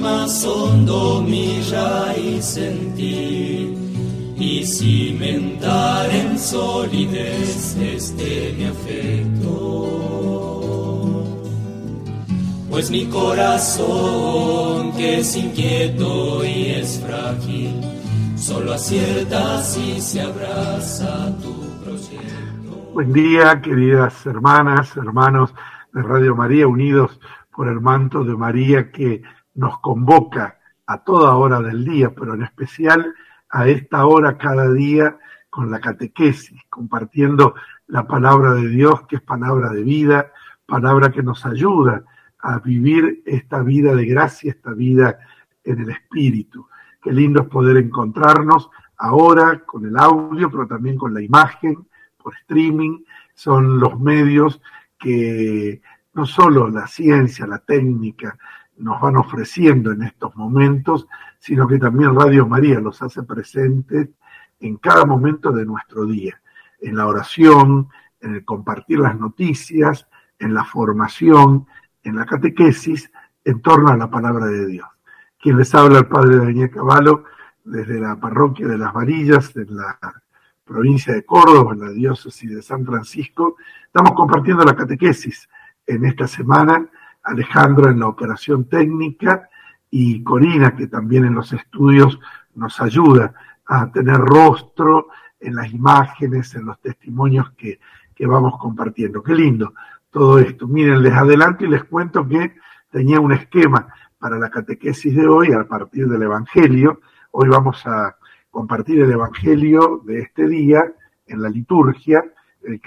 más hondo mi raíz en ti y cimentar en solidez este mi afecto. Pues mi corazón, que es inquieto y es frágil, solo acierta si se abraza tu proyecto. Buen día, queridas hermanas, hermanos de Radio María, unidos por el manto de María que nos convoca a toda hora del día, pero en especial a esta hora cada día con la catequesis, compartiendo la palabra de Dios, que es palabra de vida, palabra que nos ayuda a vivir esta vida de gracia, esta vida en el Espíritu. Qué lindo es poder encontrarnos ahora con el audio, pero también con la imagen, por streaming. Son los medios que no solo la ciencia, la técnica nos van ofreciendo en estos momentos, sino que también Radio María los hace presentes en cada momento de nuestro día, en la oración, en el compartir las noticias, en la formación, en la catequesis, en torno a la palabra de Dios. Quien les habla el padre Daniel Caballo desde la parroquia de las Varillas, en la provincia de Córdoba, en la diócesis de San Francisco. Estamos compartiendo la catequesis en esta semana, Alejandro en la operación técnica y Corina, que también en los estudios nos ayuda a tener rostro en las imágenes, en los testimonios que, que vamos compartiendo. Qué lindo todo esto. Miren, les adelanto y les cuento que tenía un esquema para la catequesis de hoy a partir del Evangelio. Hoy vamos a compartir el Evangelio de este día en la liturgia, el,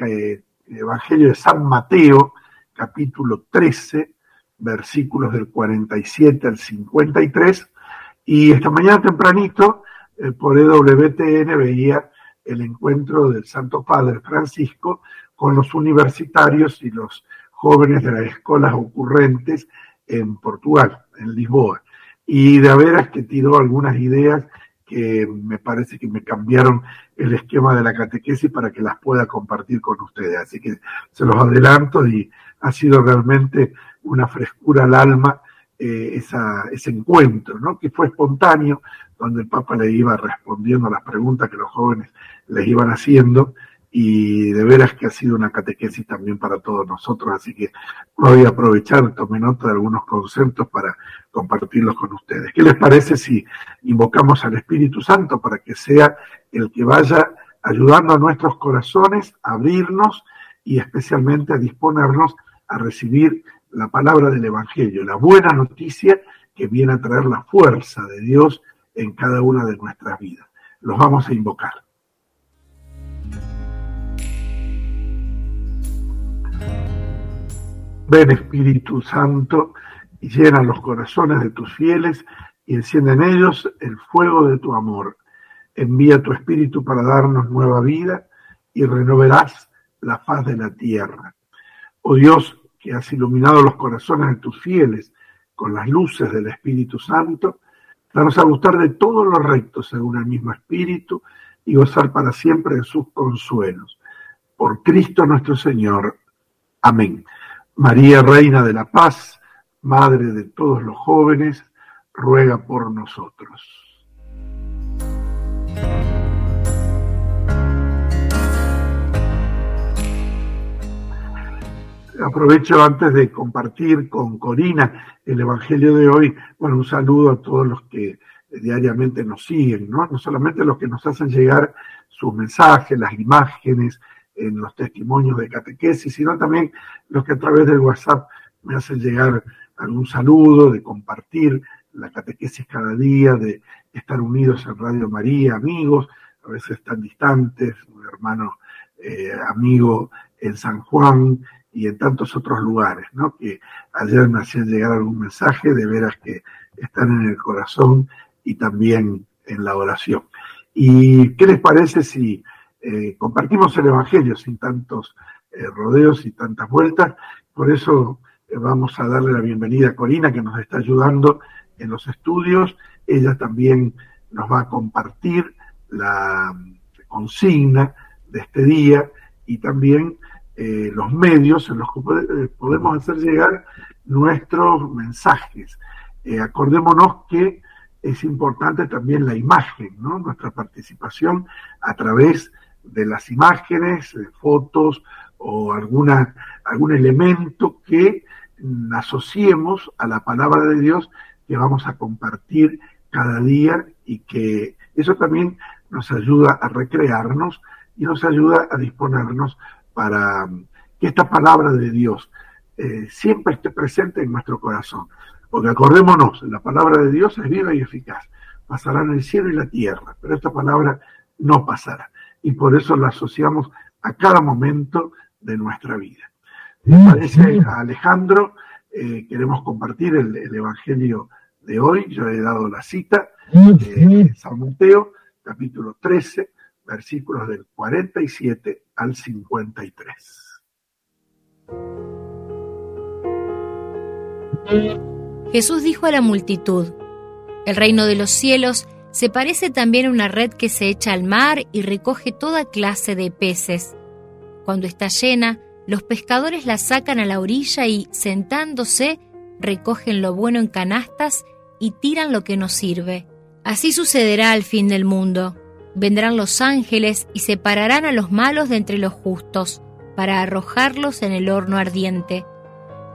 el Evangelio de San Mateo, capítulo 13, versículos del 47 al 53. Y esta mañana tempranito, eh, por EWTN veía el encuentro del Santo Padre Francisco con los universitarios y los jóvenes de las escuelas ocurrentes en Portugal, en Lisboa. Y de veras que tiró algunas ideas que me parece que me cambiaron el esquema de la catequesis para que las pueda compartir con ustedes. Así que se los adelanto y ha sido realmente una frescura al alma eh, ese encuentro, ¿no? que fue espontáneo, donde el Papa le iba respondiendo a las preguntas que los jóvenes les iban haciendo y de veras que ha sido una catequesis también para todos nosotros, así que voy a aprovechar, tomé nota de algunos conceptos para compartirlos con ustedes. ¿Qué les parece si invocamos al Espíritu Santo para que sea el que vaya ayudando a nuestros corazones a abrirnos y especialmente a disponernos a recibir la palabra del Evangelio, la buena noticia que viene a traer la fuerza de Dios en cada una de nuestras vidas. Los vamos a invocar. Ven Espíritu Santo y llena los corazones de tus fieles y enciende en ellos el fuego de tu amor. Envía tu Espíritu para darnos nueva vida y renovarás la faz de la tierra. Oh Dios, que has iluminado los corazones de tus fieles con las luces del Espíritu Santo, danos a gustar de todos los rectos según el mismo Espíritu y gozar para siempre de sus consuelos. Por Cristo nuestro Señor. Amén. María, Reina de la Paz, Madre de todos los jóvenes, ruega por nosotros. Aprovecho antes de compartir con Corina el Evangelio de hoy, bueno, un saludo a todos los que diariamente nos siguen, ¿no? No solamente los que nos hacen llegar sus mensajes, las imágenes, en los testimonios de catequesis, sino también los que a través del WhatsApp me hacen llegar algún saludo, de compartir la catequesis cada día, de estar unidos en Radio María, amigos, a veces están distantes, un hermano eh, amigo en San Juan y en tantos otros lugares, ¿no? Que ayer me hacían llegar algún mensaje de veras que están en el corazón y también en la oración. ¿Y qué les parece si eh, compartimos el Evangelio sin tantos eh, rodeos y tantas vueltas? Por eso eh, vamos a darle la bienvenida a Corina, que nos está ayudando en los estudios. Ella también nos va a compartir la consigna de este día y también los medios en los que podemos hacer llegar nuestros mensajes. acordémonos que es importante también la imagen, ¿no? Nuestra participación a través de las imágenes, fotos o alguna, algún elemento que asociemos a la palabra de Dios que vamos a compartir cada día y que eso también nos ayuda a recrearnos y nos ayuda a disponernos para que esta palabra de Dios eh, siempre esté presente en nuestro corazón. Porque acordémonos, la palabra de Dios es viva y eficaz. Pasarán el cielo y la tierra, pero esta palabra no pasará. Y por eso la asociamos a cada momento de nuestra vida. Me parece a Alejandro, eh, queremos compartir el, Evangelio de hoy. Yo he dado la cita de San Mateo, capítulo 13, versículos del 47 al 53. Jesús dijo a la multitud, El reino de los cielos se parece también a una red que se echa al mar y recoge toda clase de peces. Cuando está llena, los pescadores la sacan a la orilla y, sentándose, recogen lo bueno en canastas y tiran lo que no sirve. Así sucederá al fin del mundo. Vendrán los ángeles y separarán a los malos de entre los justos, para arrojarlos en el horno ardiente.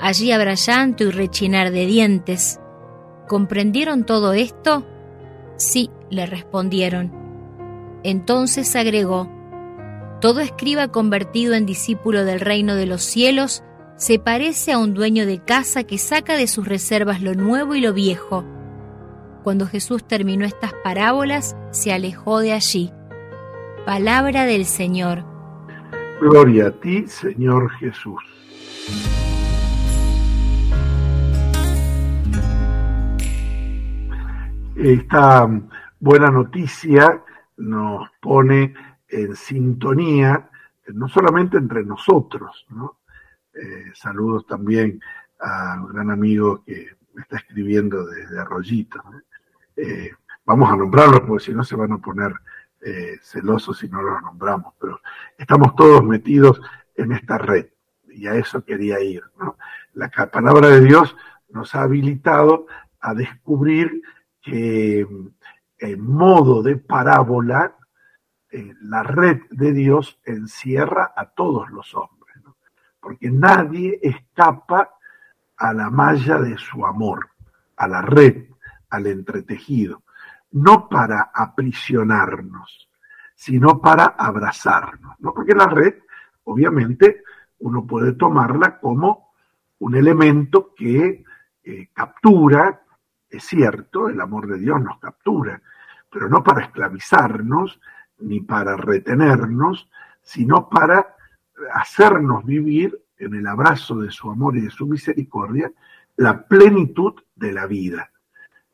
Allí habrá llanto y rechinar de dientes. ¿Comprendieron todo esto? Sí, le respondieron. Entonces agregó, Todo escriba convertido en discípulo del reino de los cielos se parece a un dueño de casa que saca de sus reservas lo nuevo y lo viejo. Cuando Jesús terminó estas parábolas, se alejó de allí. Palabra del Señor. Gloria a ti, Señor Jesús. Esta buena noticia nos pone en sintonía, no solamente entre nosotros, ¿no? Eh, saludos también a un gran amigo que me está escribiendo desde Arroyito. Eh, vamos a nombrarlos porque si no se van a poner eh, celosos si no los nombramos, pero estamos todos metidos en esta red y a eso quería ir. La palabra de Dios nos ha habilitado a descubrir que en modo de parábola, eh, la red de Dios encierra a todos los hombres, porque nadie escapa a la malla de su amor, a la red, al entretejido, no para aprisionarnos, sino para abrazarnos, ¿no? porque la red, obviamente, uno puede tomarla como un elemento que eh, captura, es cierto, el amor de Dios nos captura, pero no para esclavizarnos ni para retenernos, sino para hacernos vivir en el abrazo de su amor y de su misericordia la plenitud de la vida.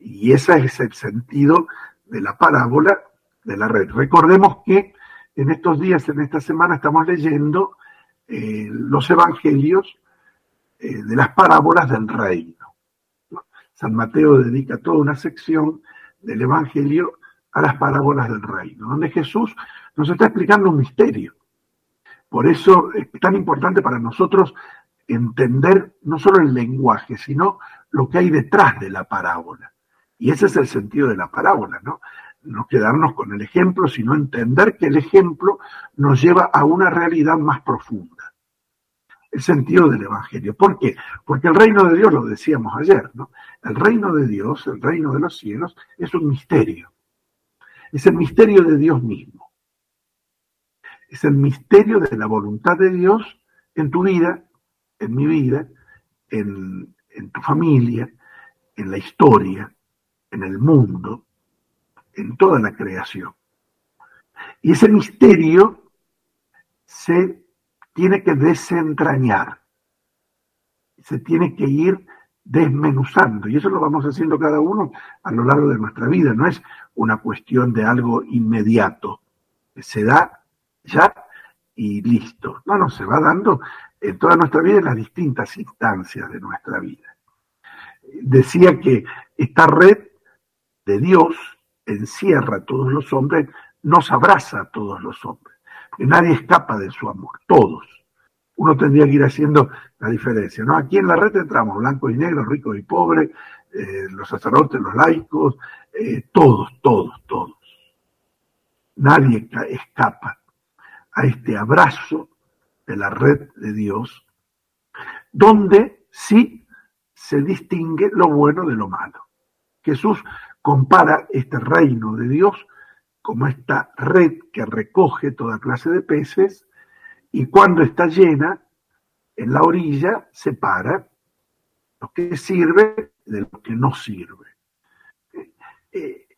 Y ese es el sentido de la parábola de la red. Recordemos que en estos días, en esta semana, estamos leyendo eh, los evangelios eh, de las parábolas del reino. San Mateo dedica toda una sección del Evangelio a las parábolas del reino, donde Jesús nos está explicando un misterio. Por eso es tan importante para nosotros entender no solo el lenguaje, sino lo que hay detrás de la parábola. Y ese es el sentido de la parábola, ¿no? No quedarnos con el ejemplo, sino entender que el ejemplo nos lleva a una realidad más profunda el sentido del Evangelio. ¿Por qué? Porque el reino de Dios, lo decíamos ayer, ¿no? El reino de Dios, el reino de los cielos, es un misterio. Es el misterio de Dios mismo. Es el misterio de la voluntad de Dios en tu vida, en mi vida, en, en tu familia, en la historia, en el mundo, en toda la creación. Y ese misterio se tiene que desentrañar, se tiene que ir desmenuzando. Y eso lo vamos haciendo cada uno a lo largo de nuestra vida. No es una cuestión de algo inmediato. Se da ya y listo. No, no, se va dando en toda nuestra vida, en las distintas instancias de nuestra vida. Decía que esta red de Dios encierra a todos los hombres, nos abraza a todos los hombres. Nadie escapa de su amor, todos. Uno tendría que ir haciendo la diferencia, ¿no? Aquí en la red entramos blancos y negros, ricos y pobres, eh, los sacerdotes, los laicos, eh, todos, todos, todos. Nadie escapa a este abrazo de la red de Dios, donde sí se distingue lo bueno de lo malo. Jesús compara este reino de Dios como esta red que recoge toda clase de peces y cuando está llena, en la orilla separa lo que sirve de lo que no sirve. Eh,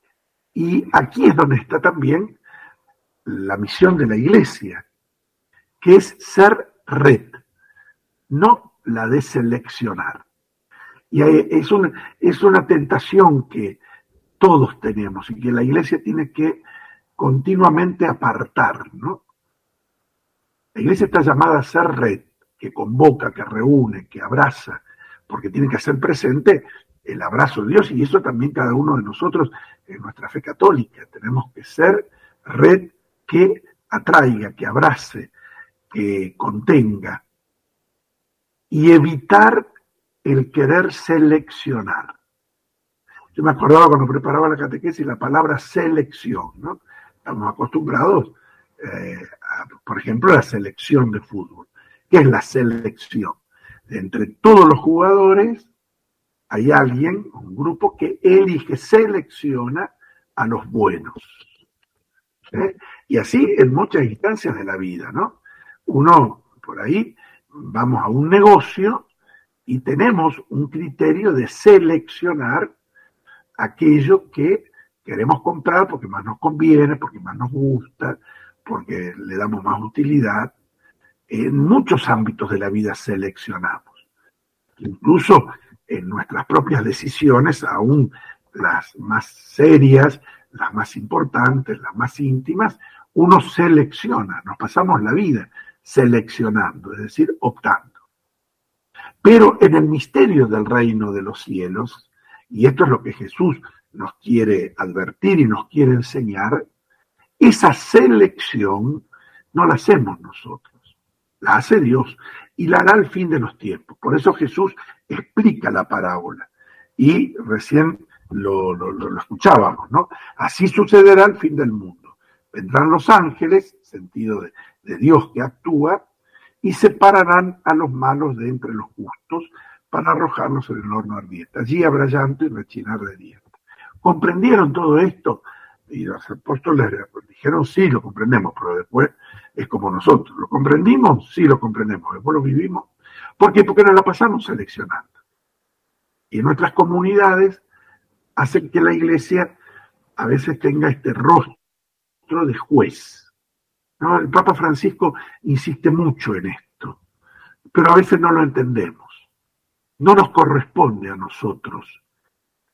y aquí es donde está también la misión de la iglesia, que es ser red, no la de seleccionar. Y es es una tentación que todos tenemos y que la iglesia tiene que continuamente apartar, ¿no? La iglesia está llamada a ser red, que convoca, que reúne, que abraza, porque tiene que hacer presente el abrazo de Dios y eso también cada uno de nosotros en nuestra fe católica. Tenemos que ser red que atraiga, que abrace, que contenga y evitar el querer seleccionar. Yo me acordaba cuando preparaba la catequesis la palabra selección, ¿no? Estamos acostumbrados, eh, por ejemplo, a la selección de fútbol. ¿Qué es la selección? entre todos los jugadores hay alguien, un grupo que elige, selecciona a los buenos. ¿eh? Y así en muchas instancias de la vida, ¿no? Uno, por ahí, vamos a un negocio y tenemos un criterio de seleccionar aquello que queremos comprar porque más nos conviene, porque más nos gusta, porque le damos más utilidad. En muchos ámbitos de la vida seleccionamos. Incluso en nuestras propias decisiones, aún las más serias, las más importantes, las más íntimas, uno selecciona, nos pasamos la vida seleccionando, es decir, optando. Pero en el misterio del reino de los cielos, y esto es lo que Jesús nos quiere advertir y nos quiere enseñar, esa selección no la hacemos nosotros, la hace Dios y la hará al fin de los tiempos. Por eso Jesús explica la parábola y recién lo, lo, escuchábamos, ¿no? Así sucederá al fin del mundo. Vendrán los ángeles, sentido de, de Dios que actúa, y separarán a los malos de entre los justos para arrojarlos en el horno ardiente. Allí habrá llanto y rechinar de dientes. ¿Comprendieron todo esto? Y los apóstoles dijeron, sí, lo comprendemos, pero después es como nosotros. ¿Lo comprendimos? Sí, lo comprendemos. Después lo vivimos. ¿Por qué? Porque nos la pasamos seleccionando. Y en nuestras comunidades hacen que la iglesia a veces tenga este rostro de juez. El Papa Francisco insiste mucho en esto, pero a veces no lo entendemos. No nos corresponde a nosotros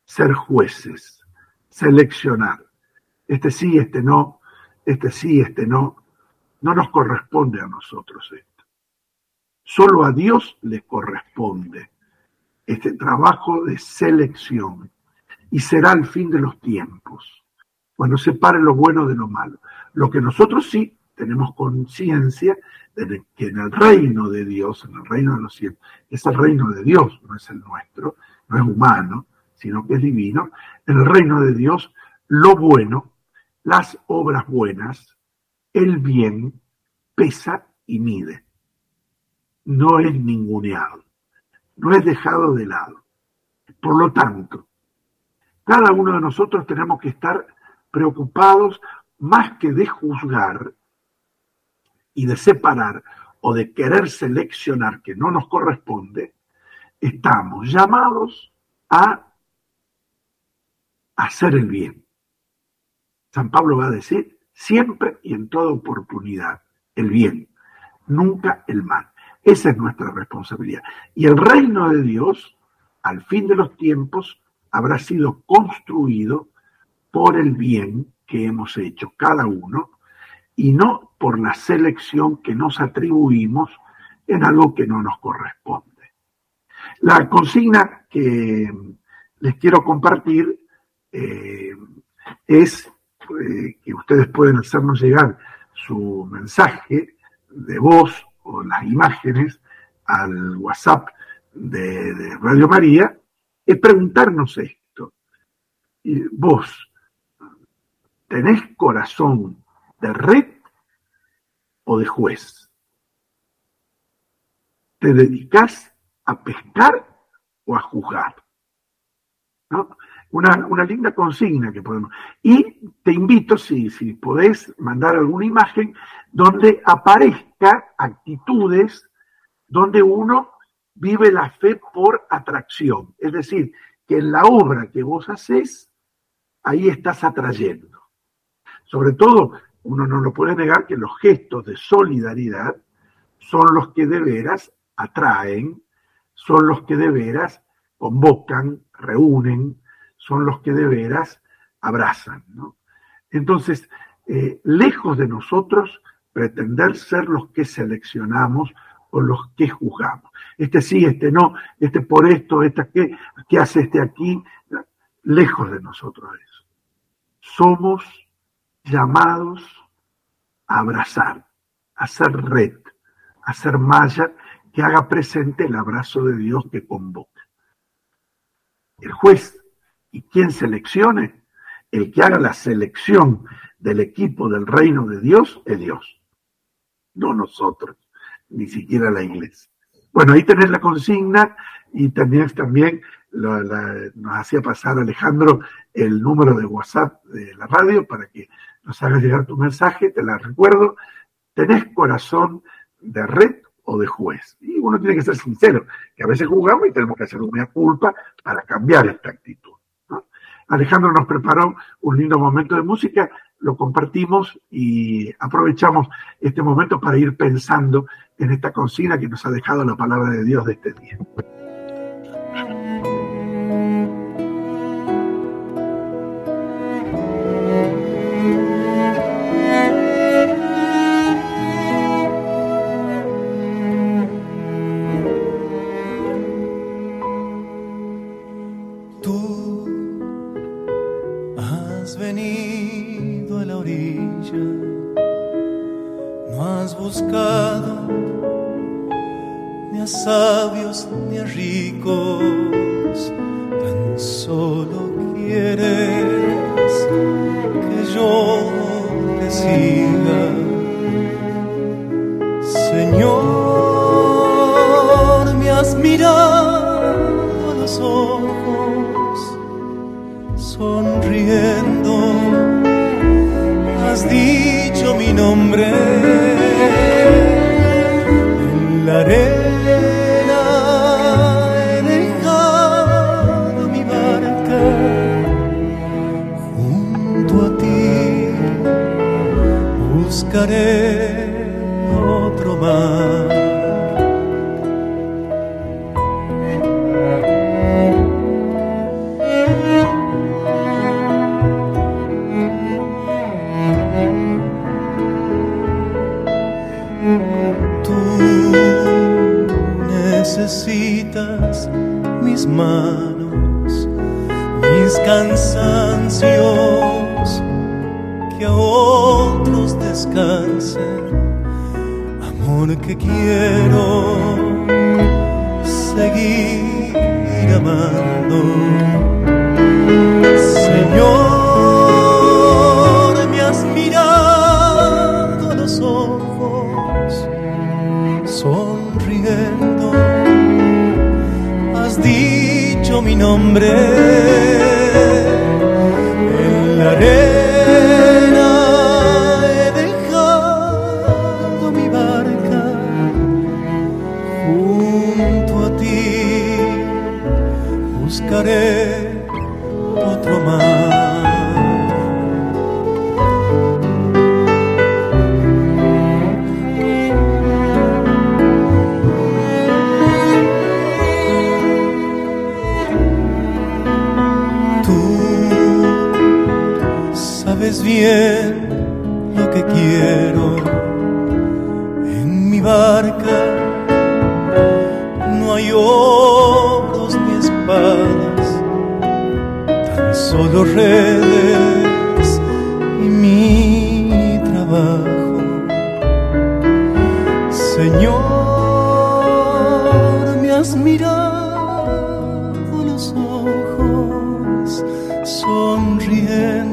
ser jueces, seleccionar. Este sí, este no, este sí, este no. No nos corresponde a nosotros esto. Solo a Dios le corresponde este trabajo de selección y será el fin de los tiempos, cuando separe lo bueno de lo malo. Lo que nosotros sí tenemos conciencia de que en el reino de Dios, en el reino de los cielos, es el reino de Dios, no es el nuestro, no es humano, sino que es divino, en el reino de Dios, lo bueno, las obras buenas, el bien, pesa y mide. No es ninguneado, no es dejado de lado. Por lo tanto, cada uno de nosotros tenemos que estar preocupados más que de juzgar y de separar o de querer seleccionar que no nos corresponde, estamos llamados a hacer el bien. San Pablo va a decir siempre y en toda oportunidad el bien, nunca el mal. Esa es nuestra responsabilidad. Y el reino de Dios al fin de los tiempos habrá sido construido por el bien que hemos hecho cada uno y no por la selección que nos atribuimos en algo que no nos corresponde. La consigna que les quiero compartir eh, es eh, que ustedes pueden hacernos llegar su mensaje de voz o las imágenes al WhatsApp de, Radio María, es preguntarnos esto. ¿Vos tenés corazón de red o de juez? ¿Te dedicas a pescar o a juzgar? Una, linda consigna que podemos. Y te invito, si, si podés, mandar alguna imagen donde aparezca actitudes donde uno vive la fe por atracción. Es decir, que en la obra que vos haces, ahí estás atrayendo. Sobre todo, uno no lo puede negar que los gestos de solidaridad son los que de veras atraen, son los que de veras convocan, reúnen, son los que de veras abrazan. Entonces, eh, lejos de nosotros pretender ser los que seleccionamos o los que juzgamos. Este sí, este no, este por esto, este qué, qué hace este aquí, lejos de nosotros eso. Somos llamados a abrazar, a hacer red, a hacer malla que haga presente el abrazo de Dios que convoca. El juez y quien seleccione, el que haga la selección del equipo del reino de Dios es Dios, no nosotros ni siquiera la iglesia. Bueno, ahí tenés la consigna y también, también nos hacía pasar Alejandro el número de WhatsApp de la radio para que nos hagas llegar tu mensaje, te la recuerdo. ¿Tenés corazón de red o de juez? Y uno tiene que ser sincero, que a veces jugamos y tenemos que hacer una culpa para cambiar esta actitud. Alejandro nos preparó un lindo momento de música, lo compartimos y aprovechamos este momento para ir pensando en esta consigna que nos ha dejado la palabra de Dios de este día. a sabios ni ricos, tan solo quieres que yo te siga. Señor, me has mirado a los ojos, sonriendo miraré Señor, me has mirado En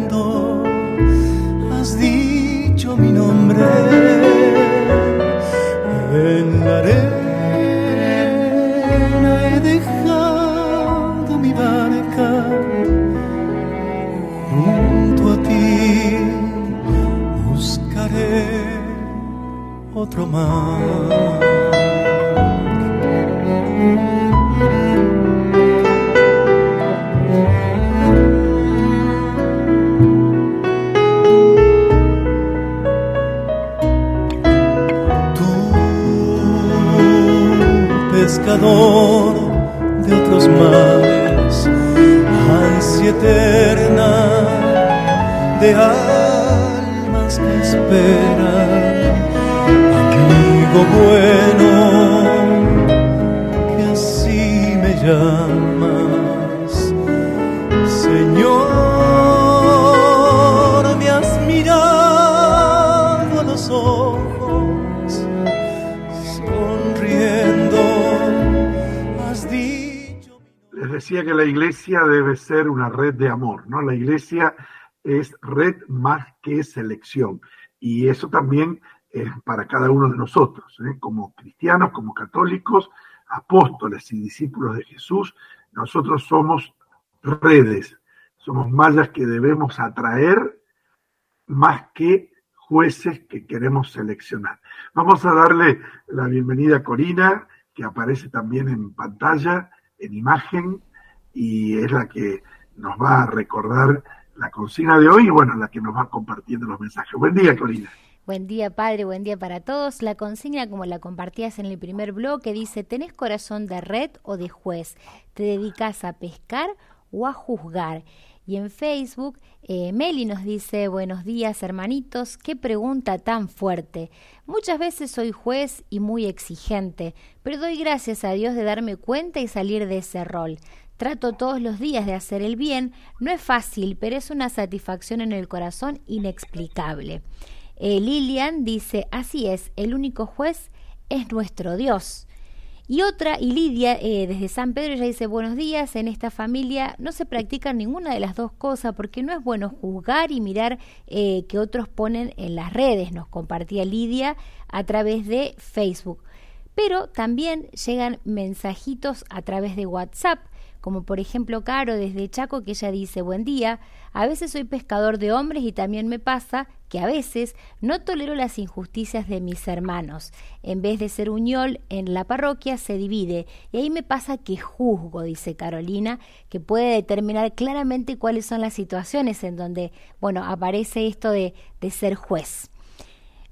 otro mar. de otros mares, ansia eterna de almas que esperan, amigo bueno, que así me llamas, Señor. decía que la iglesia debe ser una red de amor, ¿no? La iglesia es red más que selección. Y eso también es para cada uno de nosotros, ¿eh? como cristianos, como católicos, apóstoles y discípulos de Jesús, nosotros somos redes, somos mallas que debemos atraer más que jueces que queremos seleccionar. Vamos a darle la bienvenida a Corina, que aparece también en pantalla, en imagen, y es la que nos va a recordar la consigna de hoy y bueno, la que nos va compartiendo los mensajes. Buen día, Corina. Buen día, padre, buen día para todos. La consigna, como la compartías en el primer bloque, dice, ¿tenés corazón de red o de juez? ¿Te dedicas a pescar o a juzgar? Y en Facebook, eh, Meli nos dice, buenos días hermanitos, qué pregunta tan fuerte. Muchas veces soy juez y muy exigente, pero doy gracias a Dios de darme cuenta y salir de ese rol. Trato todos los días de hacer el bien. No es fácil, pero es una satisfacción en el corazón inexplicable. Eh, Lilian dice, así es, el único juez es nuestro Dios. Y otra, y Lidia, eh, desde San Pedro, ella dice, buenos días, en esta familia no se practica ninguna de las dos cosas porque no es bueno juzgar y mirar eh, que otros ponen en las redes, nos compartía Lidia a través de Facebook. Pero también llegan mensajitos a través de WhatsApp como por ejemplo Caro desde Chaco que ella dice, buen día, a veces soy pescador de hombres y también me pasa que a veces no tolero las injusticias de mis hermanos. En vez de ser uñol en la parroquia se divide y ahí me pasa que juzgo, dice Carolina, que puede determinar claramente cuáles son las situaciones en donde, bueno, aparece esto de, de ser juez.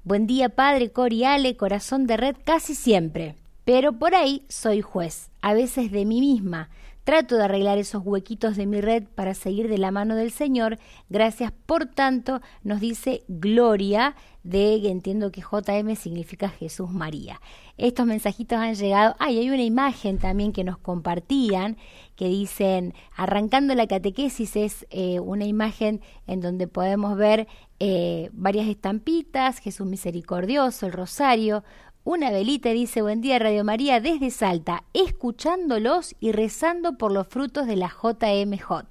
Buen día, padre Coriale, corazón de red casi siempre. Pero por ahí soy juez, a veces de mí misma. Trato de arreglar esos huequitos de mi red para seguir de la mano del Señor. Gracias por tanto, nos dice Gloria de, entiendo que JM significa Jesús María. Estos mensajitos han llegado. Ay, hay una imagen también que nos compartían que dicen, arrancando la catequesis es eh, una imagen en donde podemos ver eh, varias estampitas, Jesús misericordioso, el rosario, una velita dice buen día Radio María desde Salta, escuchándolos y rezando por los frutos de la JMJ.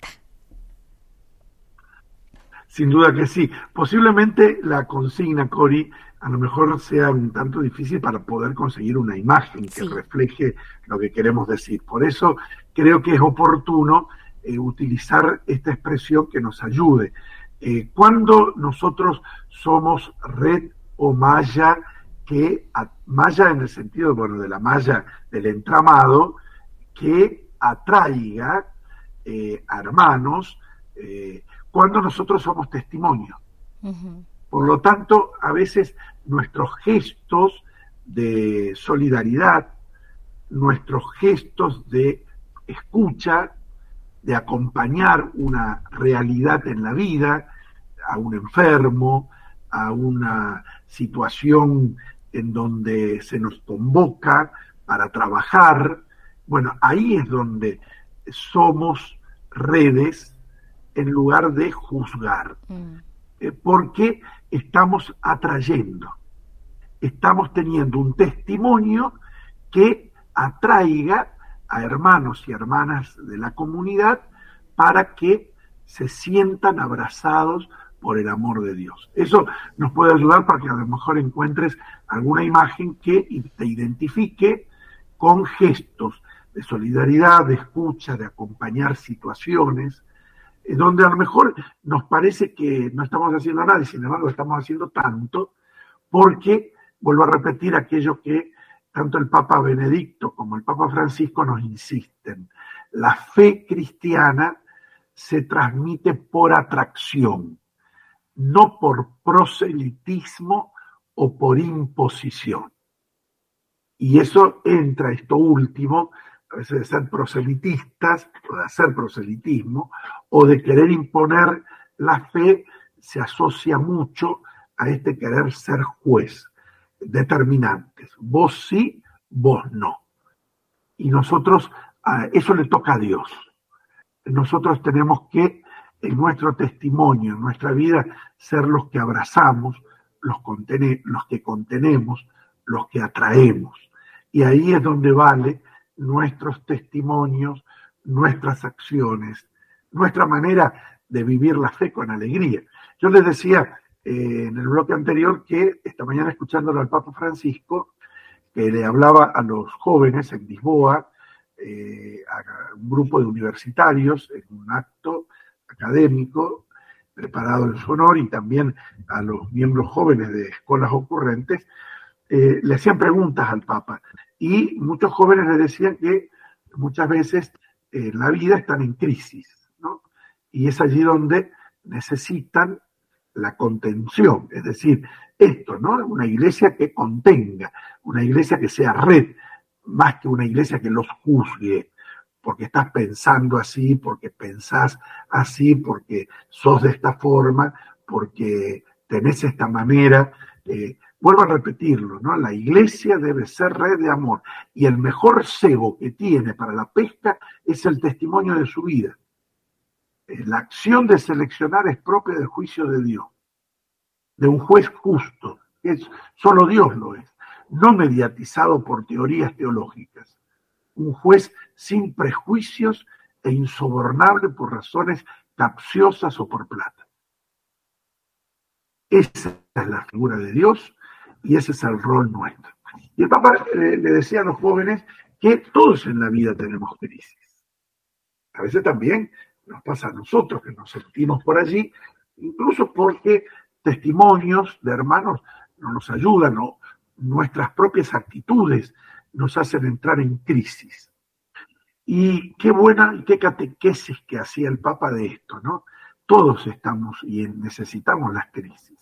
Sin duda que sí. Posiblemente la consigna, Cori, a lo mejor sea un tanto difícil para poder conseguir una imagen que refleje lo que queremos decir. Por eso creo que es oportuno eh, utilizar esta expresión que nos ayude. Eh, cuando nosotros somos red o malla, que malla en el sentido, bueno, de la malla del entramado, que atraiga eh, hermanos eh, cuando nosotros somos testimonio. Por lo tanto, a veces nuestros gestos de solidaridad, nuestros gestos de escucha, de acompañar una realidad en la vida, a un enfermo, a una situación en donde se nos convoca para trabajar. Bueno, ahí es donde somos redes en lugar de juzgar, mm. eh, porque estamos atrayendo, estamos teniendo un testimonio que atraiga a hermanos y hermanas de la comunidad para que se sientan abrazados por el amor de Dios. Eso nos puede ayudar para que a lo mejor encuentres alguna imagen que te identifique con gestos de solidaridad, de escucha, de acompañar situaciones, eh, donde a lo mejor nos parece que no estamos haciendo nada y sin embargo estamos haciendo tanto, porque, vuelvo a repetir aquello que tanto el Papa Benedicto como el Papa Francisco nos insisten, la fe cristiana se transmite por atracción, no por proselitismo o por imposición. Y eso entra, esto último, a veces de ser proselitistas, o de hacer proselitismo, o de querer imponer la fe, se asocia mucho a este querer ser juez, determinantes. Vos sí, vos no. Y nosotros, eso le toca a Dios. Nosotros tenemos que en nuestro testimonio, en nuestra vida, ser los que abrazamos, los, que contenemos, los que atraemos. Y ahí es donde vale nuestros testimonios, nuestras acciones, nuestra manera de vivir la fe con alegría. Yo les decía eh, en el bloque anterior que esta mañana escuchándolo al Papa Francisco, que le hablaba a los jóvenes en Lisboa, eh, a un grupo de universitarios en un acto académico preparado en su honor y también a los miembros jóvenes de escuelas ocurrentes, eh, le hacían preguntas al Papa y muchos jóvenes le decían que muchas veces eh, la vida están en crisis, ¿no? Y es allí donde necesitan la contención, es decir, esto, ¿no? Una iglesia que contenga, una iglesia que sea red, más que una iglesia que los juzgue, porque estás pensando así, porque pensás así, porque sos de esta forma, porque tenés esta manera. Eh, vuelvo a repetirlo, ¿no? La iglesia debe ser red de amor y el mejor cebo que tiene para la pesca es el testimonio de su vida. Eh, la acción de seleccionar es propia del juicio de Dios, de un juez justo, que es, solo Dios lo es, no mediatizado por teorías teológicas un juez sin prejuicios e insobornable por razones capciosas o por plata. Esa es la figura de Dios y ese es el rol nuestro. Y el Papa eh, le decía a los jóvenes que todos en la vida tenemos crisis. A veces también nos pasa a nosotros que nos sentimos por allí, incluso porque testimonios de hermanos no nos ayudan nuestras propias actitudes nos hacen entrar en crisis. Y qué buena y qué catequesis que hacía el Papa de esto, ¿no? Todos estamos y necesitamos las crisis.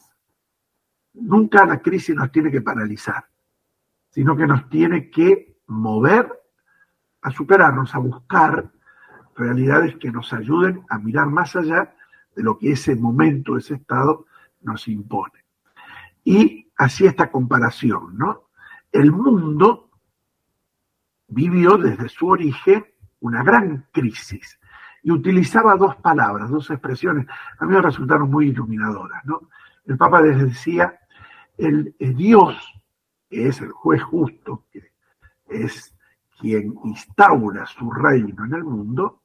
Nunca la crisis nos tiene que paralizar, sino que nos tiene que mover a superarnos, a buscar realidades que nos ayuden a mirar más allá de lo que ese momento, ese estado nos impone. Y así esta comparación, ¿no? El mundo vivió desde su origen una gran crisis y utilizaba dos palabras, dos expresiones. A mí me resultaron muy iluminadoras. El Papa les decía, el, Dios, que es el juez justo, que es quien instaura su reino en el mundo,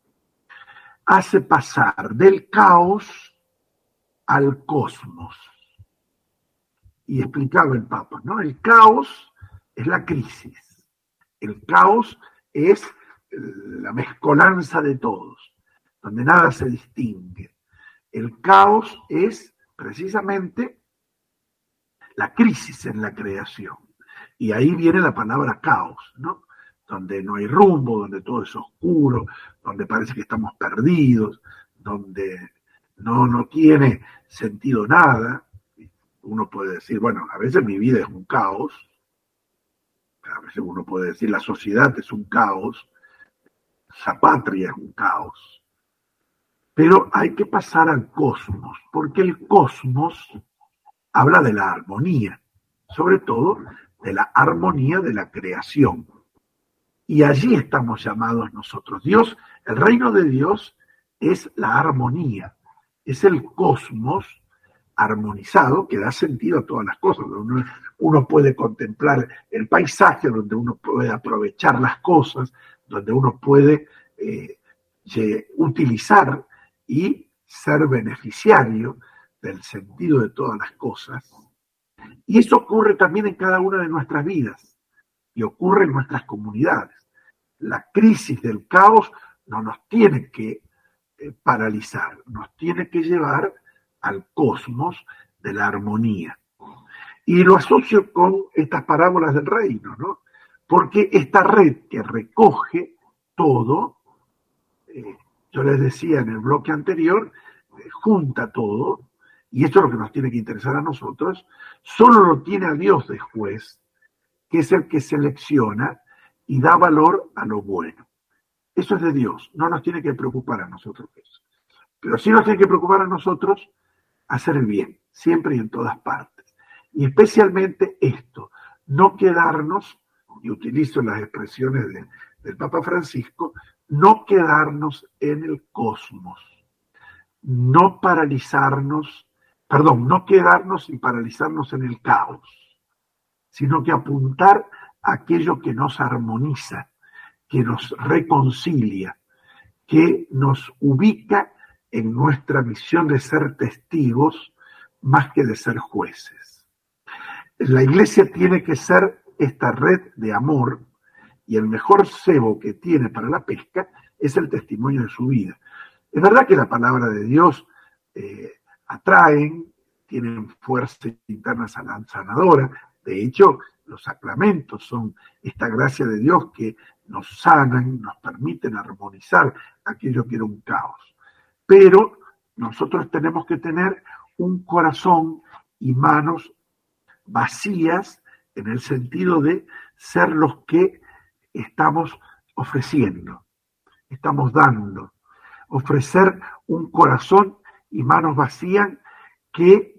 hace pasar del caos al cosmos. Y explicaba el Papa, ¿no? El caos es la crisis el caos es la mezcolanza de todos, donde nada se distingue. El caos es precisamente la crisis en la creación. Y ahí viene la palabra caos, ¿no? Donde no hay rumbo, donde todo es oscuro, donde parece que estamos perdidos, donde no, no tiene sentido nada. Uno puede decir, bueno, a veces mi vida es un caos, a veces uno puede decir la sociedad es un caos, esa patria es un caos. Pero hay que pasar al cosmos, porque el cosmos habla de la armonía, sobre todo de la armonía de la creación. Y allí estamos llamados nosotros. Dios, el reino de Dios es la armonía, es el cosmos armonizado que da sentido a todas las cosas. Uno, puede contemplar el paisaje, donde uno puede aprovechar las cosas, donde uno puede eh, utilizar y ser beneficiario del sentido de todas las cosas. Y eso ocurre también en cada una de nuestras vidas y ocurre en nuestras comunidades. La crisis del caos no nos tiene que eh, paralizar, nos tiene que llevar al cosmos de la armonía. Y lo asocio con estas parábolas del reino, ¿no? Porque esta red que recoge todo, eh, yo les decía en el bloque anterior, eh, junta todo, y esto es lo que nos tiene que interesar a nosotros, solo lo tiene a Dios de juez, que es el que selecciona y da valor a lo bueno. Eso es de Dios, no nos tiene que preocupar a nosotros eso. Pero sí nos tiene que preocupar a nosotros hacer el bien, siempre y en todas partes. Y especialmente esto, no quedarnos, y utilizo las expresiones del Papa Francisco, no quedarnos en el cosmos, no paralizarnos, perdón, no quedarnos y paralizarnos en el caos, sino que apuntar a aquello que nos armoniza, que nos reconcilia, que nos ubica en nuestra misión de ser testigos más que de ser jueces. La iglesia tiene que ser esta red de amor y el mejor cebo que tiene para la pesca es el testimonio de su vida. Es verdad que la palabra de Dios eh, atraen, tienen fuerza interna sanadora, de hecho los sacramentos son esta gracia de Dios que nos sanan, nos permiten armonizar aquello que era un caos pero nosotros tenemos que tener un corazón y manos vacías en el sentido de ser los que estamos ofreciendo, estamos dando. Ofrecer un corazón y manos vacías que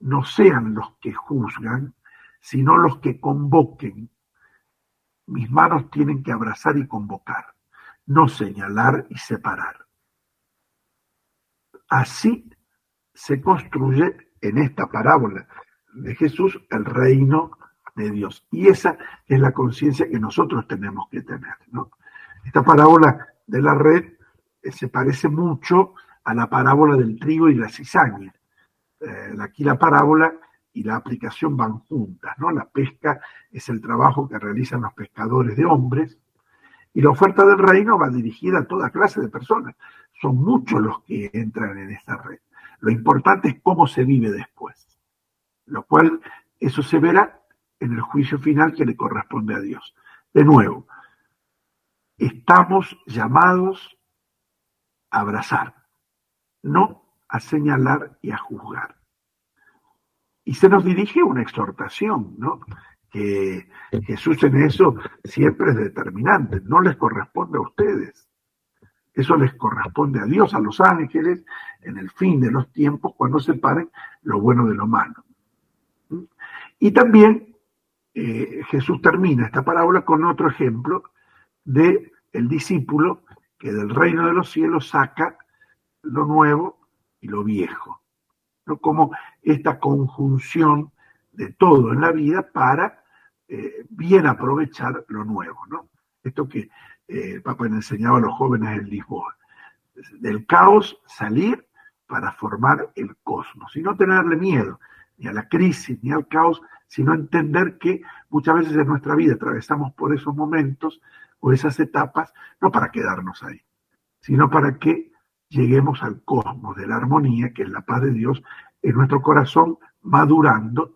no sean los que juzgan, sino los que convoquen. Mis manos tienen que abrazar y convocar, no señalar y separar. Así se construye en esta parábola de Jesús el reino de Dios. Y esa es la conciencia que nosotros tenemos que tener. Esta parábola de la red eh, se parece mucho a la parábola del trigo y la cizaña. Eh, aquí la parábola y la aplicación van juntas. ¿no? La pesca es el trabajo que realizan los pescadores de hombres y la oferta del reino va dirigida a toda clase de personas. Son muchos los que entran en esta red. Lo importante es cómo se vive después. Lo cual, eso se verá en el juicio final que le corresponde a Dios. De nuevo, estamos llamados a abrazar, no a señalar y a juzgar. Y se nos dirige una exhortación, ¿no? Que Jesús en eso siempre es determinante, no les corresponde a ustedes. Eso les corresponde a Dios, a los ángeles, en el fin de los tiempos, cuando separen lo bueno de lo malo. Y también eh, Jesús termina esta parábola con otro ejemplo de el discípulo que del reino de los cielos saca lo nuevo y lo viejo. ¿no? Como esta conjunción de todo en la vida para eh, bien aprovechar lo nuevo, ¿no? Esto que eh, el Papa le enseñaba a los jóvenes en Lisboa. Del caos salir para formar el cosmos y no tenerle miedo ni a la crisis ni al caos, sino entender que muchas veces en nuestra vida atravesamos por esos momentos o esas etapas, no para quedarnos ahí, sino para que lleguemos al cosmos de la armonía, que es la paz de Dios, en nuestro corazón, madurando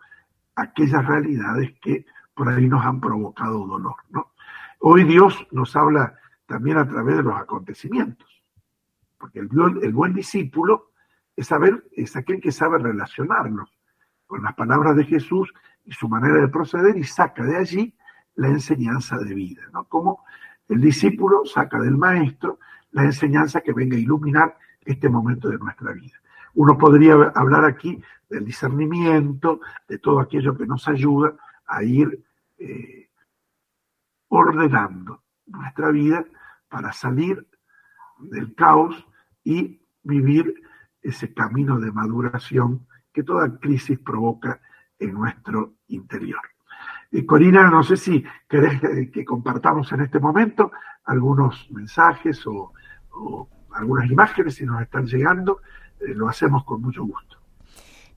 aquellas realidades que por ahí nos han provocado dolor. ¿no? Hoy Dios nos habla también a través de los acontecimientos, porque el, buen discípulo es, saber, es aquel que sabe relacionarnos con las palabras de Jesús y su manera de proceder y saca de allí la enseñanza de vida, ¿no? Como el discípulo saca del maestro la enseñanza que venga a iluminar este momento de nuestra vida. Uno podría hablar aquí del discernimiento, de todo aquello que nos ayuda a ir eh, ordenando nuestra vida para salir del caos y vivir ese camino de maduración que toda crisis provoca en nuestro interior. Y Corina, no sé si querés que compartamos en este momento algunos mensajes o, algunas imágenes, si nos están llegando, eh, lo hacemos con mucho gusto.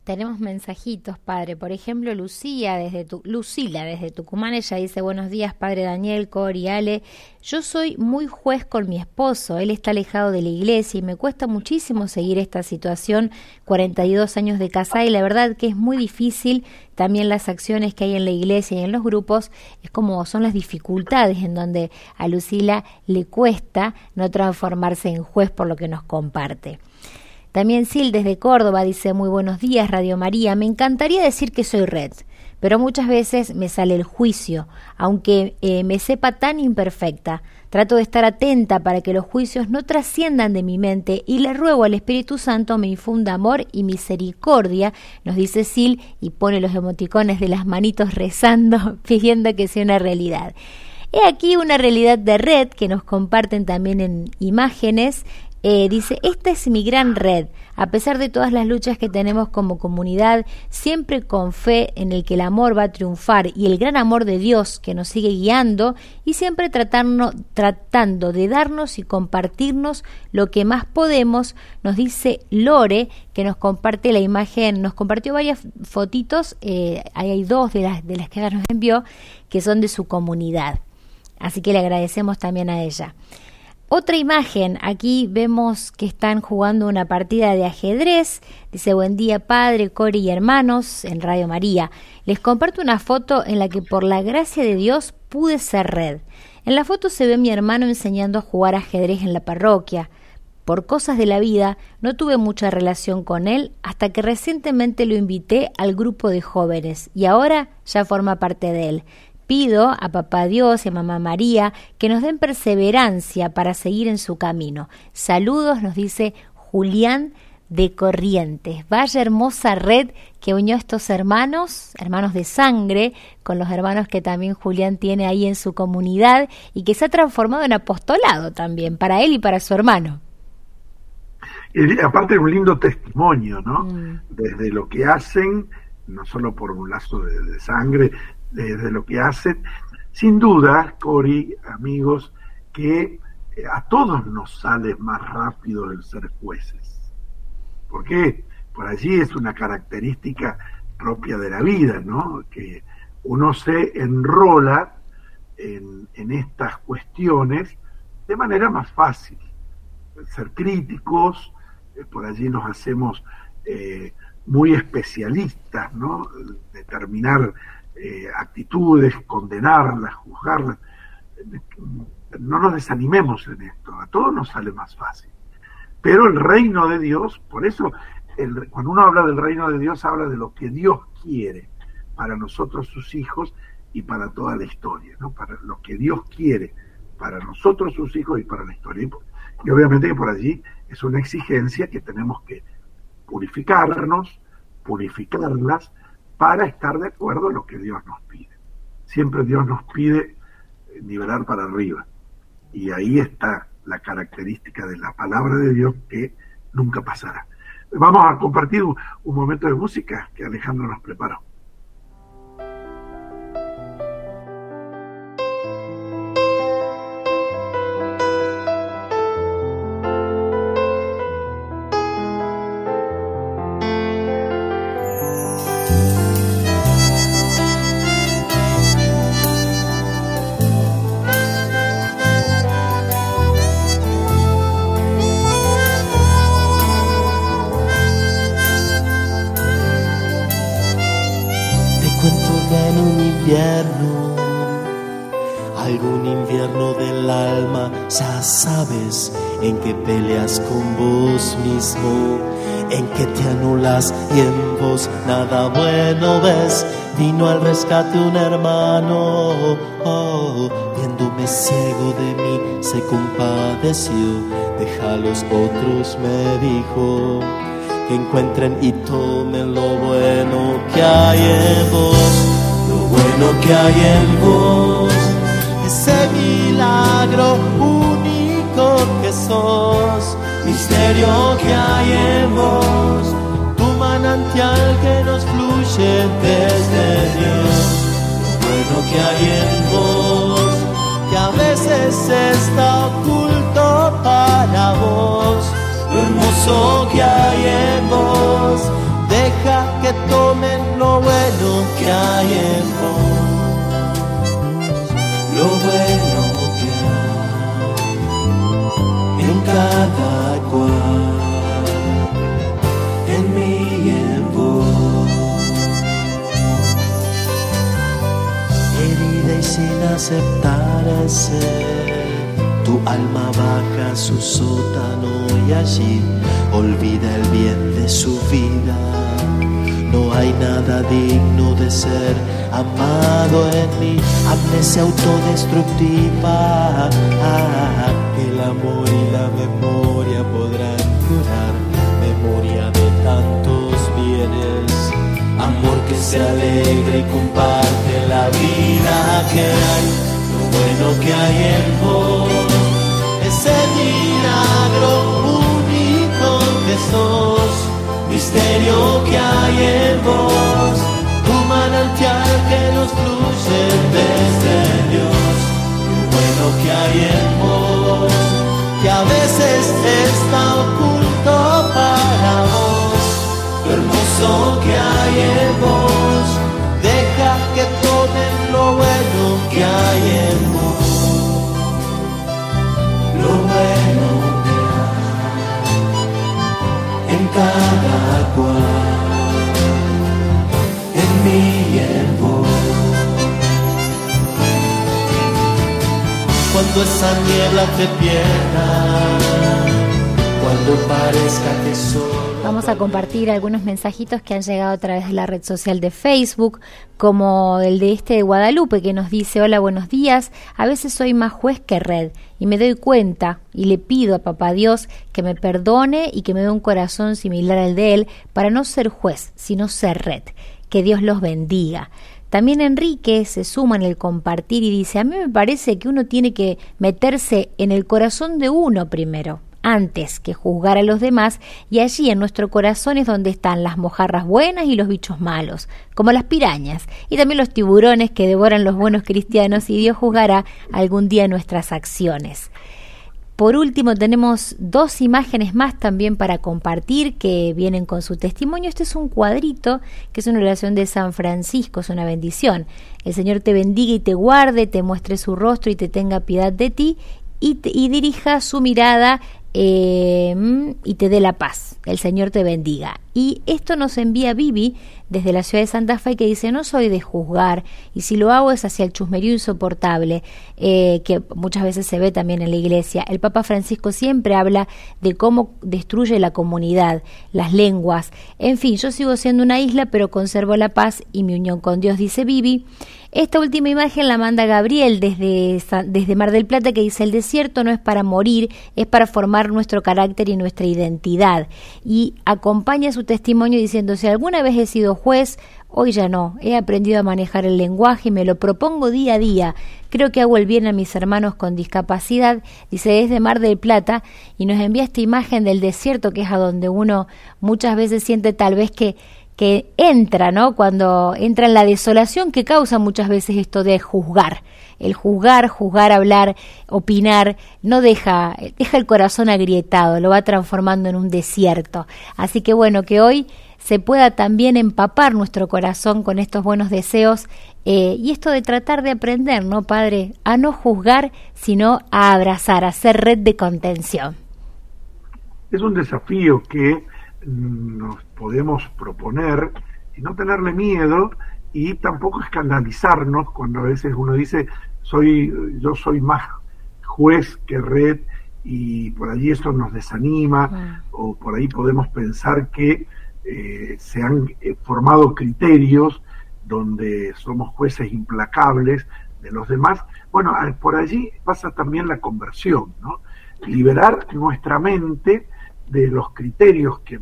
Tenemos mensajitos, padre. Por ejemplo, Lucía desde tu, Lucila desde Tucumán, ella dice, buenos días, padre Daniel, Cori, Ale. Yo soy muy juez con mi esposo, él está alejado de la iglesia y me cuesta muchísimo seguir esta situación, 42 años de casa y la verdad que es muy difícil también las acciones que hay en la iglesia y en los grupos, es como son las dificultades en donde a Lucila le cuesta no transformarse en juez por lo que nos comparte. También Sil desde Córdoba dice muy buenos días Radio María, me encantaría decir que soy red, pero muchas veces me sale el juicio, aunque eh, me sepa tan imperfecta. Trato de estar atenta para que los juicios no trasciendan de mi mente y le ruego al Espíritu Santo me infunda amor y misericordia, nos dice Sil y pone los emoticones de las manitos rezando, pidiendo que sea una realidad. He aquí una realidad de red que nos comparten también en imágenes eh, dice, esta es mi gran red. A pesar de todas las luchas que tenemos como comunidad, siempre con fe en el que el amor va a triunfar y el gran amor de Dios que nos sigue guiando y siempre tratando de darnos y compartirnos lo que más podemos, nos dice Lore, que nos comparte la imagen, nos compartió varias fotitos, eh, hay dos de las, de las que nos envió, que son de su comunidad. Así que le agradecemos también a ella. Otra imagen, aquí vemos que están jugando una partida de ajedrez. Dice buen día padre, Cori y hermanos en Radio María. Les comparto una foto en la que por la gracia de Dios pude ser red. En la foto se ve mi hermano enseñando a jugar ajedrez en la parroquia. Por cosas de la vida no tuve mucha relación con él hasta que recientemente lo invité al grupo de jóvenes y ahora ya forma parte de él pido a Papá Dios y a Mamá María que nos den perseverancia para seguir en su camino. Saludos, nos dice Julián de Corrientes. Vaya hermosa red que unió a estos hermanos, hermanos de sangre, con los hermanos que también Julián tiene ahí en su comunidad y que se ha transformado en apostolado también para él y para su hermano. Y aparte un lindo testimonio, ¿no? Mm. Desde lo que hacen, no solo por un lazo de sangre, de, lo que hacen. Sin duda, Cori, amigos, que eh, a todos nos sale más rápido el ser jueces. ¿Por qué? Por allí es una característica propia de la vida, ¿no? Que uno se enrola en, estas cuestiones de manera más fácil. Ser críticos, eh, por allí nos hacemos eh, muy especialistas, ¿no? Determinar eh, actitudes, condenarlas, juzgarlas. No nos desanimemos en esto, a todos nos sale más fácil. Pero el reino de Dios, por eso cuando uno habla del reino de Dios, habla de lo que Dios quiere para nosotros sus hijos y para toda la historia, ¿no? Para lo que Dios quiere para nosotros sus hijos y para la historia. Y obviamente que por allí es una exigencia que tenemos que purificarnos, purificarlas, para estar de acuerdo en lo que Dios nos pide. Siempre Dios nos pide nivelar para arriba. Y ahí está la característica de la palabra de Dios que nunca pasará. Vamos a compartir un, momento de música que Alejandro nos preparó. En que te anulas y en vos nada bueno ves. Vino al rescate un hermano, oh, viéndome ciego de mí, se compadeció. Deja a los otros, me dijo, que encuentren y tomen lo bueno que hay en vos, lo bueno que hay en vos, ese milagro único que sos, misterio que hay en vos, tu manantial que nos fluye desde Dios, lo bueno que hay en vos, que a veces está oculto para vos lo hermoso que hay en vos. Deja que tomen lo bueno que hay en vos. Lo bueno que hay en cada aceptar ser tu alma baja a su sótano y allí olvida el bien de su vida. No hay nada digno de ser amado en mí, amnesia autodestructiva. el amor y la memoria se alegra y comparte la vida que hay, lo bueno que hay en vos ese milagro único que sos, misterio que hay en vos, tu manantial que nos fluye desde Dios, lo bueno que hay en vos, que a veces está oculto hermoso que hay en vos, deja que tomen lo bueno que hay en vos. Lo bueno que hay en cada cual, en mí y en vos. Cuando esa niebla te pierda, cuando parezca que solo Vamos a compartir algunos mensajitos que han llegado a través de la red social de Facebook, como el de este de Guadalupe que nos dice, hola, buenos días, a veces soy más juez que red y me doy cuenta y le pido a Papá Dios que me perdone y que me dé un corazón similar al de él para no ser juez, sino ser red. Que Dios los bendiga. También Enrique se suma en el compartir y dice, a mí me parece que uno tiene que meterse en el corazón de uno primero, antes que juzgar a los demás, y allí en nuestro corazón es donde están las mojarras buenas y los bichos malos, como las pirañas, y también los tiburones que devoran los buenos cristianos, y Dios juzgará algún día nuestras acciones. Por último, tenemos dos imágenes más también para compartir que vienen con su testimonio. Este es un cuadrito que es una oración de San Francisco, es una bendición. El Señor te bendiga y te guarde, te muestre su rostro y te tenga piedad de ti y, y dirija su mirada eh, y te dé la paz. El Señor te bendiga. Y esto nos envía Vivi desde la ciudad de Santa Fe que dice, no soy de juzgar y si lo hago es hacia el chusmerío insoportable eh, que muchas veces se ve también en la iglesia. El Papa Francisco siempre habla de cómo destruye la comunidad, las lenguas. En fin, yo sigo siendo una isla pero conservo la paz y mi unión con Dios, dice Vivi. Esta última imagen la manda Gabriel desde, desde Mar del Plata que dice el desierto no es para morir, es para formar nuestro carácter y nuestra identidad. Y acompaña su testimonio diciendo si alguna vez he sido juez, hoy ya no, he aprendido a manejar el lenguaje y me lo propongo día a día. Creo que hago el bien a mis hermanos con discapacidad, dice desde Mar del Plata, y nos envía esta imagen del desierto que es a donde uno muchas veces siente tal vez que que entra, ¿no? Cuando entra en la desolación que causa muchas veces esto de juzgar. El juzgar, juzgar, hablar, opinar, no deja, deja el corazón agrietado, lo va transformando en un desierto. Así que bueno, que hoy se pueda también empapar nuestro corazón con estos buenos deseos eh, y esto de tratar de aprender, ¿no, Padre? A no juzgar, sino a abrazar, a ser red de contención. Es un desafío que nos podemos proponer y no tenerle miedo y tampoco escandalizarnos cuando a veces uno dice soy yo soy más juez que red y por allí esto nos desanima o por ahí podemos pensar que eh, se han eh, formado criterios donde somos jueces implacables de los demás. Bueno, por allí pasa también la conversión, ¿no? liberar nuestra mente de los criterios que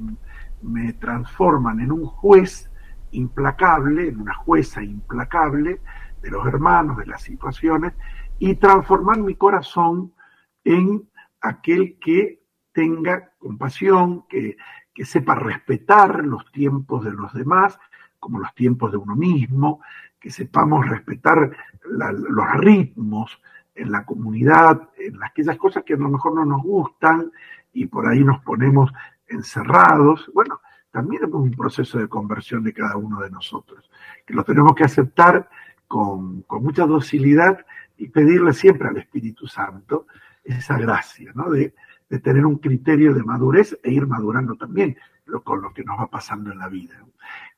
me transforman en un juez implacable, en una jueza implacable de los hermanos, de las situaciones, y transformar mi corazón en aquel que tenga compasión, que, que sepa respetar los tiempos de los demás, como los tiempos de uno mismo, que sepamos respetar los ritmos en la comunidad, en aquellas cosas que a lo mejor no nos gustan y por ahí nos ponemos encerrados. Bueno, también es un proceso de conversión de cada uno de nosotros, que lo tenemos que aceptar con, mucha docilidad y pedirle siempre al Espíritu Santo esa gracia, ¿no? De, de tener un criterio de madurez e ir madurando también con lo que nos va pasando en la vida.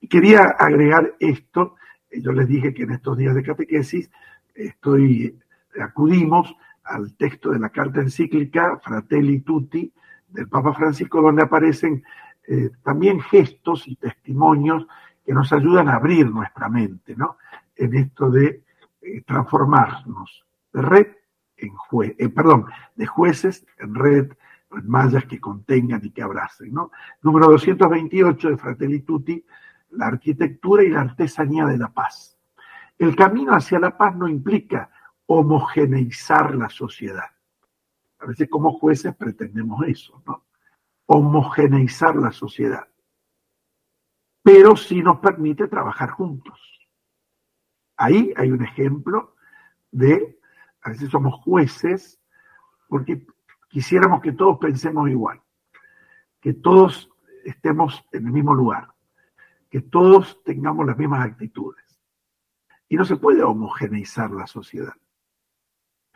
Y quería agregar esto, yo les dije que en estos días de catequesis estoy, acudimos al texto de la carta encíclica Fratelli Tutti del Papa Francisco, donde aparecen eh, también gestos y testimonios que nos ayudan a abrir nuestra mente, ¿no? En esto de eh, transformarnos de red en juez, eh, perdón, de jueces en red, en mallas que contengan y que abracen, ¿no? Número 228 de Fratelli Tutti, la arquitectura y la artesanía de la paz. El camino hacia la paz no implica homogeneizar la sociedad. A veces como jueces pretendemos eso, ¿no? Homogeneizar la sociedad. Pero sí nos permite trabajar juntos. Ahí hay un ejemplo de, a veces somos jueces porque quisiéramos que todos pensemos igual, que todos estemos en el mismo lugar, que todos tengamos las mismas actitudes. Y no se puede homogeneizar la sociedad.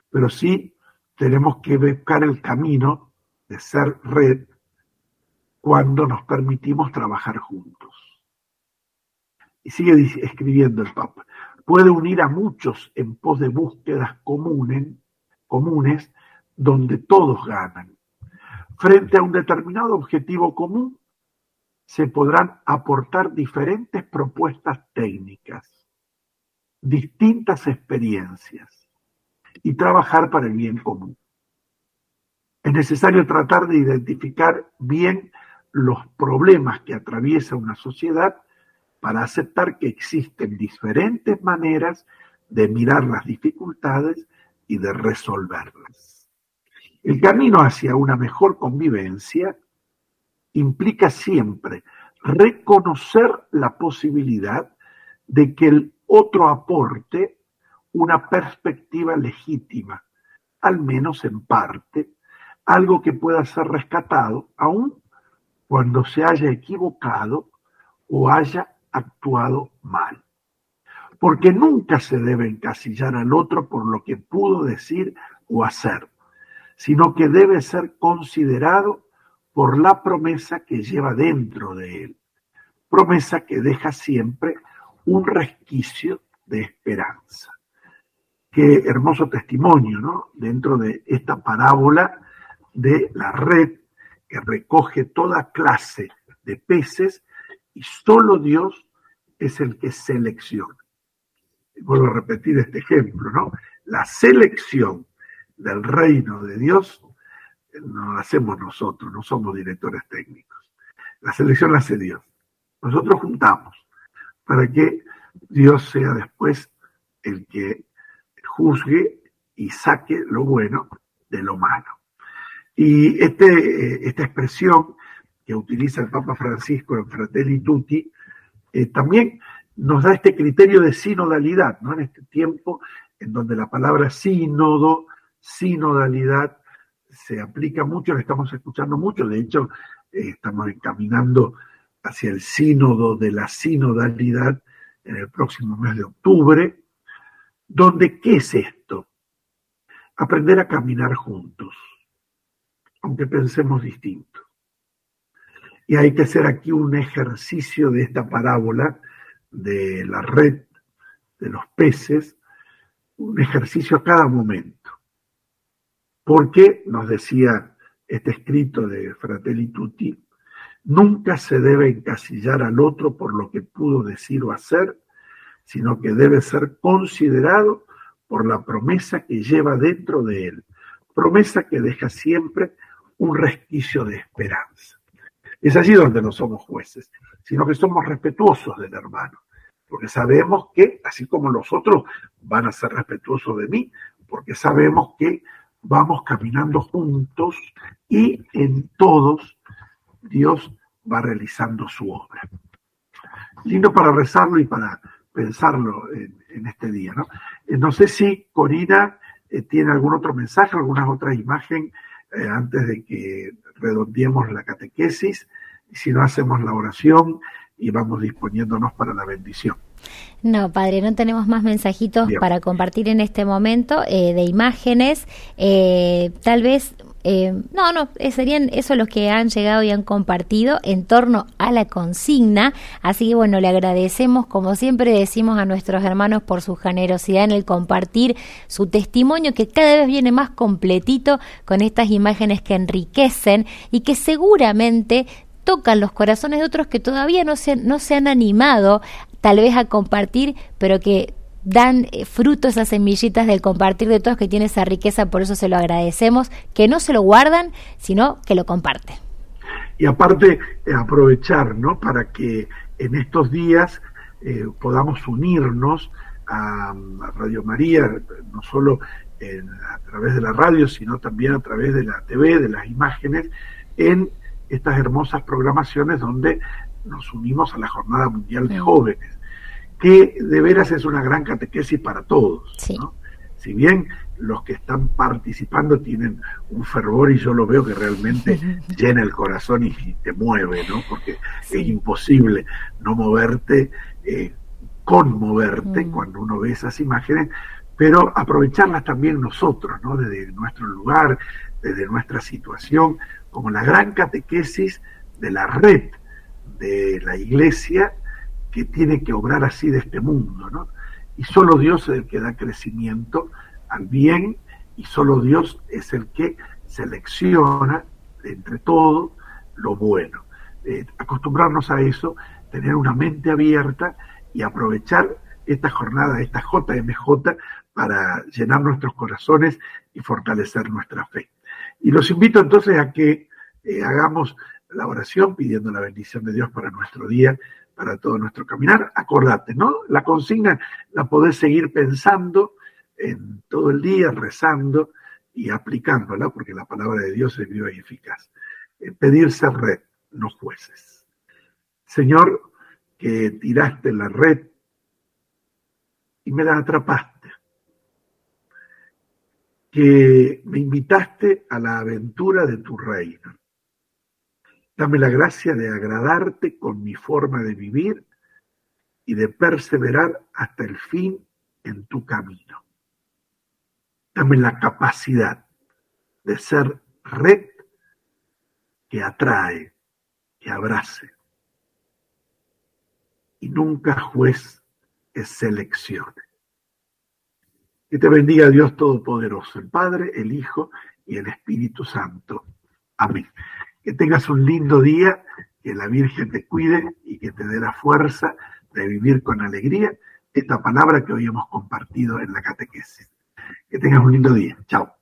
Pero sí tenemos que buscar el camino de ser red cuando nos permitimos trabajar juntos. Y sigue escribiendo el Papa. Puede unir a muchos en pos de búsquedas comunes, comunes donde todos ganan. Frente a un determinado objetivo común, se podrán aportar diferentes propuestas técnicas, distintas experiencias y trabajar para el bien común. Es necesario tratar de identificar bien los problemas que atraviesa una sociedad para aceptar que existen diferentes maneras de mirar las dificultades y de resolverlas. El camino hacia una mejor convivencia implica siempre reconocer la posibilidad de que el otro aporte una perspectiva legítima, al menos en parte, algo que pueda ser rescatado, aun cuando se haya equivocado o haya actuado mal. Porque nunca se debe encasillar al otro por lo que pudo decir o hacer, sino que debe ser considerado por la promesa que lleva dentro de él. Promesa que deja siempre un resquicio de esperanza. Qué hermoso testimonio, ¿no? Dentro de esta parábola de la red que recoge toda clase de peces y solo Dios es el que selecciona. vuelvo a repetir este ejemplo, ¿no? La selección del reino de Dios no la hacemos nosotros, no somos directores técnicos. La selección la hace Dios. Nosotros juntamos para que Dios sea después el que juzgue y saque lo bueno de lo malo. Y este, esta expresión que utiliza el Papa Francisco en Fratelli Tutti eh, también nos da este criterio de sinodalidad, ¿no? En este tiempo en donde la palabra sínodo, sinodalidad, se aplica mucho, lo estamos escuchando mucho, de hecho eh, estamos encaminando hacia el sínodo de la sinodalidad en el próximo mes de octubre, donde ¿qué es esto? Aprender a caminar juntos, aunque pensemos distinto. Y hay que hacer aquí un ejercicio de esta parábola de la red de los peces, un ejercicio a cada momento. Porque, nos decía este escrito de Fratelli Tutti, nunca se debe encasillar al otro por lo que pudo decir o hacer, sino que debe ser considerado por la promesa que lleva dentro de él, promesa que deja siempre un resquicio de esperanza. Es allí donde no somos jueces, sino que somos respetuosos del hermano, porque sabemos que, así como los otros van a ser respetuosos de mí, porque sabemos que vamos caminando juntos y en todos Dios va realizando su obra. Lindo para rezarlo y para pensarlo en, este día. ¿no? Eh, no sé si Corina eh, tiene algún otro mensaje, alguna otra imagen eh, antes de que redondeemos la catequesis, si no hacemos la oración y vamos disponiéndonos para la bendición. No, padre, no tenemos más mensajitos para compartir en este momento de imágenes. tal vez eh, no, no, eh, serían eso los que han llegado y han compartido en torno a la consigna. Así que bueno, le agradecemos, como siempre decimos a nuestros hermanos, por su generosidad en el compartir su testimonio, que cada vez viene más completito con estas imágenes que enriquecen y que seguramente tocan los corazones de otros que todavía no se, no se han animado tal vez a compartir, pero que dan eh, fruto esas semillitas del compartir de todos que tiene esa riqueza, por eso se lo agradecemos, que no se lo guardan, sino que lo comparten. Y aparte, eh, aprovechar, ¿no? Para que en estos días eh, podamos unirnos a, Radio María, no solo a través de la radio, sino también a través de la TV, de las imágenes, en estas hermosas programaciones donde nos unimos a la Jornada Mundial de Jóvenes que de veras es una gran catequesis para todos. Si bien los que están participando tienen un fervor y yo lo veo que realmente llena el corazón y, te mueve, ¿no? Porque es imposible no moverte, eh, conmoverte mm. cuando uno ve esas imágenes, pero aprovecharlas también nosotros, ¿no? Desde nuestro lugar, desde nuestra situación, como la gran catequesis de la red de la iglesia que tiene que obrar así de este mundo, ¿no? Y solo Dios es el que da crecimiento al bien y solo Dios es el que selecciona entre todo lo bueno. Eh, acostumbrarnos a eso, tener una mente abierta y aprovechar esta jornada, esta JMJ, para llenar nuestros corazones y fortalecer nuestra fe. Y los invito entonces a que eh, hagamos la oración pidiendo la bendición de Dios para nuestro día para todo nuestro caminar. Acordate, ¿no? La consigna la podés seguir pensando en todo el día, rezando y aplicándola, porque la palabra de Dios es viva y eficaz. Eh, pedirse red, no jueces. Señor, que tiraste la red y me la atrapaste. Que me invitaste a la aventura de tu reino Dame la gracia de agradarte con mi forma de vivir y de perseverar hasta el fin en tu camino. Dame la capacidad de ser red que atrae, que abrace. Y nunca juez que seleccione. Que te bendiga Dios Todopoderoso, el Padre, el Hijo y el Espíritu Santo. Amén. Que tengas un lindo día, que la Virgen te cuide y que te dé la fuerza de vivir con alegría esta palabra que hoy hemos compartido en la catequesis. Que tengas un lindo día. Chao.